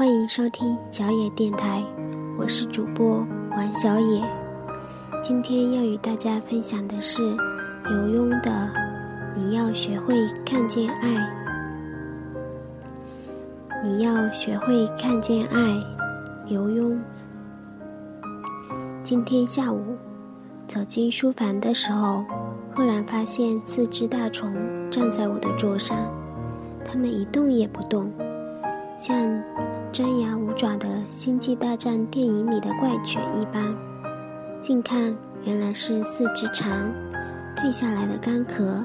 欢迎收听小野电台，我是主播王小野。今天要与大家分享的是刘墉的《你要学会看见爱》。你要学会看见爱，刘墉。今天下午走进书房的时候，赫然发现四只大虫站在我的桌上，它们一动也不动，像张牙舞爪的《星际大战》电影里的怪犬一般。近看，原来是四只蝉蜕下来的干壳。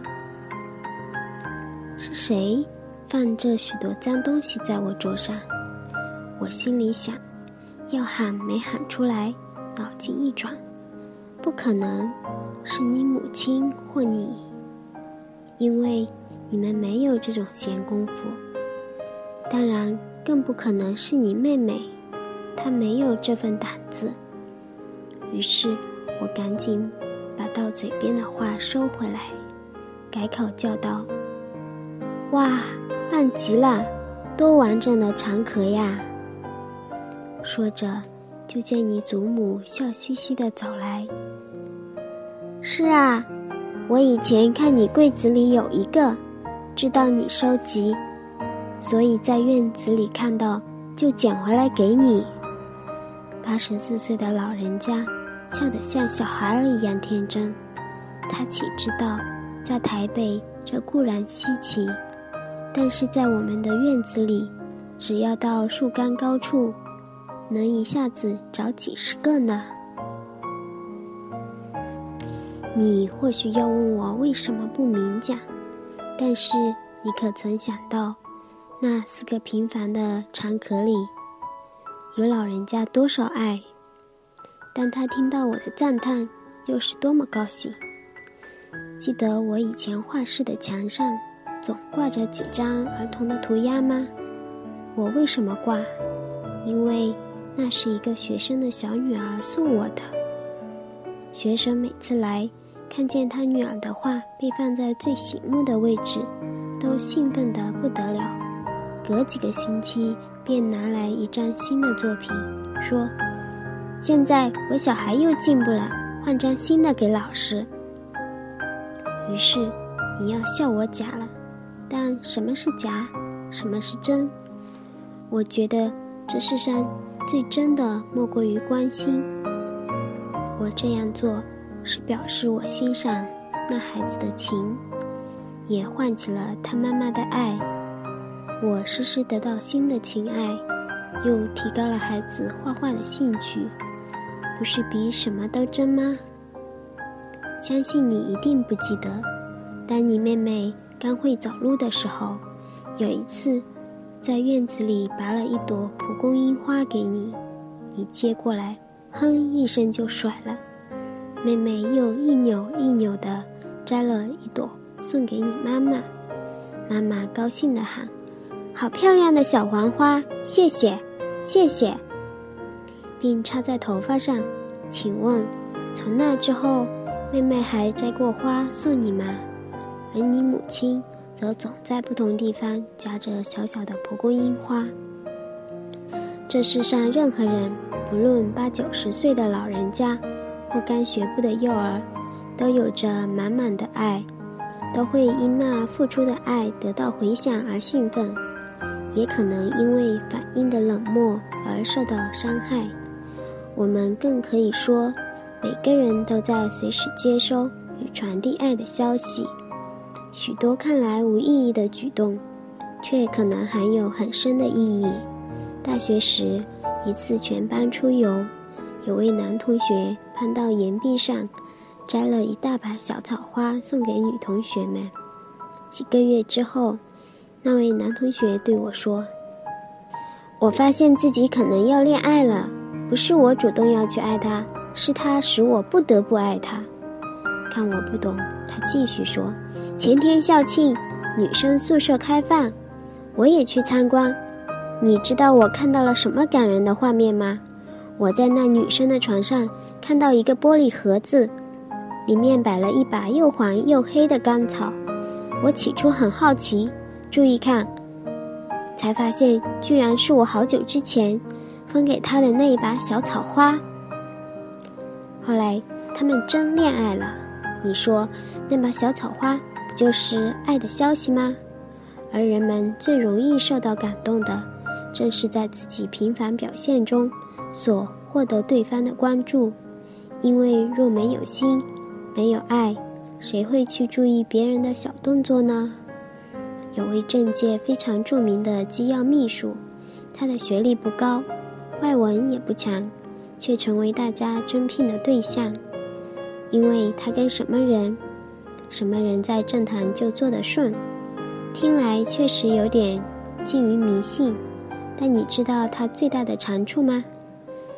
是谁？放这许多脏东西在我桌上，我心里想，要喊没喊出来，脑筋一转，不可能是你母亲或你，因为你们没有这种闲工夫。当然，更不可能是你妹妹，她没有这份胆子。于是我赶紧把到嘴边的话收回来，改口叫道：“哇！”棒极了，多完整的长壳呀！说着，就见你祖母笑嘻嘻的走来。是啊，我以前看你柜子里有一个，知道你收集，所以在院子里看到就捡回来给你。八十四岁的老人家笑得像小孩儿一样天真，他岂知道，在台北这固然稀奇。但是在我们的院子里，只要到树干高处，能一下子找几十个呢。你或许要问我为什么不明讲，但是你可曾想到，那四个平凡的长壳里，有老人家多少爱？当他听到我的赞叹，又是多么高兴！记得我以前画室的墙上。总挂着几张儿童的涂鸦吗？我为什么挂？因为那是一个学生的小女儿送我的。学生每次来，看见他女儿的画被放在最醒目的位置，都兴奋得不得了。隔几个星期便拿来一张新的作品，说：“现在我小孩又进步了，换张新的给老师。”于是你要笑我假了。但什么是假，什么是真？我觉得这世上最真的莫过于关心。我这样做是表示我欣赏那孩子的情，也唤起了他妈妈的爱。我时时得到新的情爱，又提高了孩子画画的兴趣，不是比什么都真吗？相信你一定不记得，当你妹妹。刚会走路的时候，有一次，在院子里拔了一朵蒲公英花给你，你接过来，哼一声就甩了。妹妹又一扭一扭的摘了一朵送给你妈妈，妈妈高兴的喊：“好漂亮的小黄花，谢谢，谢谢。”并插在头发上。请问，从那之后，妹妹还摘过花送你吗？而你母亲则总在不同地方夹着小小的蒲公英花。这世上任何人，不论八九十岁的老人家，或刚学步的幼儿，都有着满满的爱，都会因那付出的爱得到回响而兴奋，也可能因为反应的冷漠而受到伤害。我们更可以说，每个人都在随时接收与传递爱的消息。许多看来无意义的举动，却可能含有很深的意义。大学时，一次全班出游，有位男同学攀到岩壁上，摘了一大把小草花送给女同学们。几个月之后，那位男同学对我说：“我发现自己可能要恋爱了，不是我主动要去爱他，是他使我不得不爱他。”看我不懂，他继续说。前天校庆，女生宿舍开放，我也去参观。你知道我看到了什么感人的画面吗？我在那女生的床上看到一个玻璃盒子，里面摆了一把又黄又黑的干草。我起初很好奇，注意看，才发现居然是我好久之前分给他的那一把小草花。后来他们真恋爱了，你说那把小草花不就是爱的消息吗？而人们最容易受到感动的，正是在自己平凡表现中所获得对方的关注，因为若没有心，没有爱。谁会去注意别人的小动作呢？有位政界非常著名的机要秘书，他的学历不高，外文也不强，却成为大家争聘的对象。因为他跟什么人，什么人在政坛就做得顺。听来确实有点近于迷信，但你知道他最大的长处吗？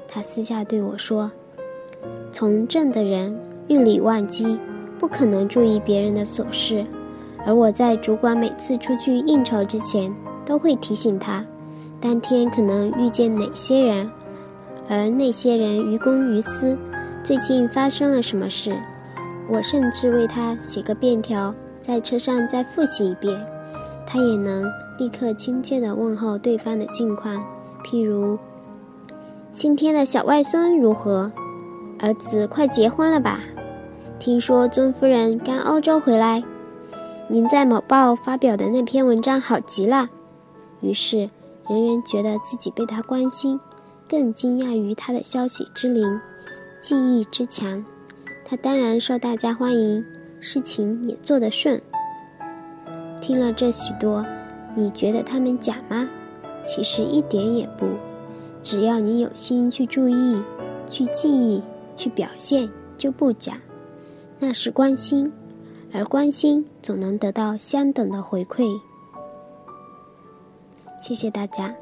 他私下对我说：“从政的人日理万机。”不可能注意别人的琐事，而我在主管每次出去应酬之前，都会提醒他，当天可能遇见哪些人，而那些人于公于私，最近发生了什么事。我甚至为他写个便条，在车上再复习一遍，他也能立刻亲切地问候对方的近况，譬如：“今天的小外孙如何？儿子快结婚了吧？”听说尊夫人刚欧洲回来，您在某报发表的那篇文章好极了。于是人人觉得自己被他关心，更惊讶于他的消息之灵，记忆之强。他当然受大家欢迎，事情也做得顺。听了这许多，你觉得他们假吗？其实一点也不。只要你有心去注意、去记忆、去表现，就不假。那是关心，而关心总能得到相等的回馈。谢谢大家。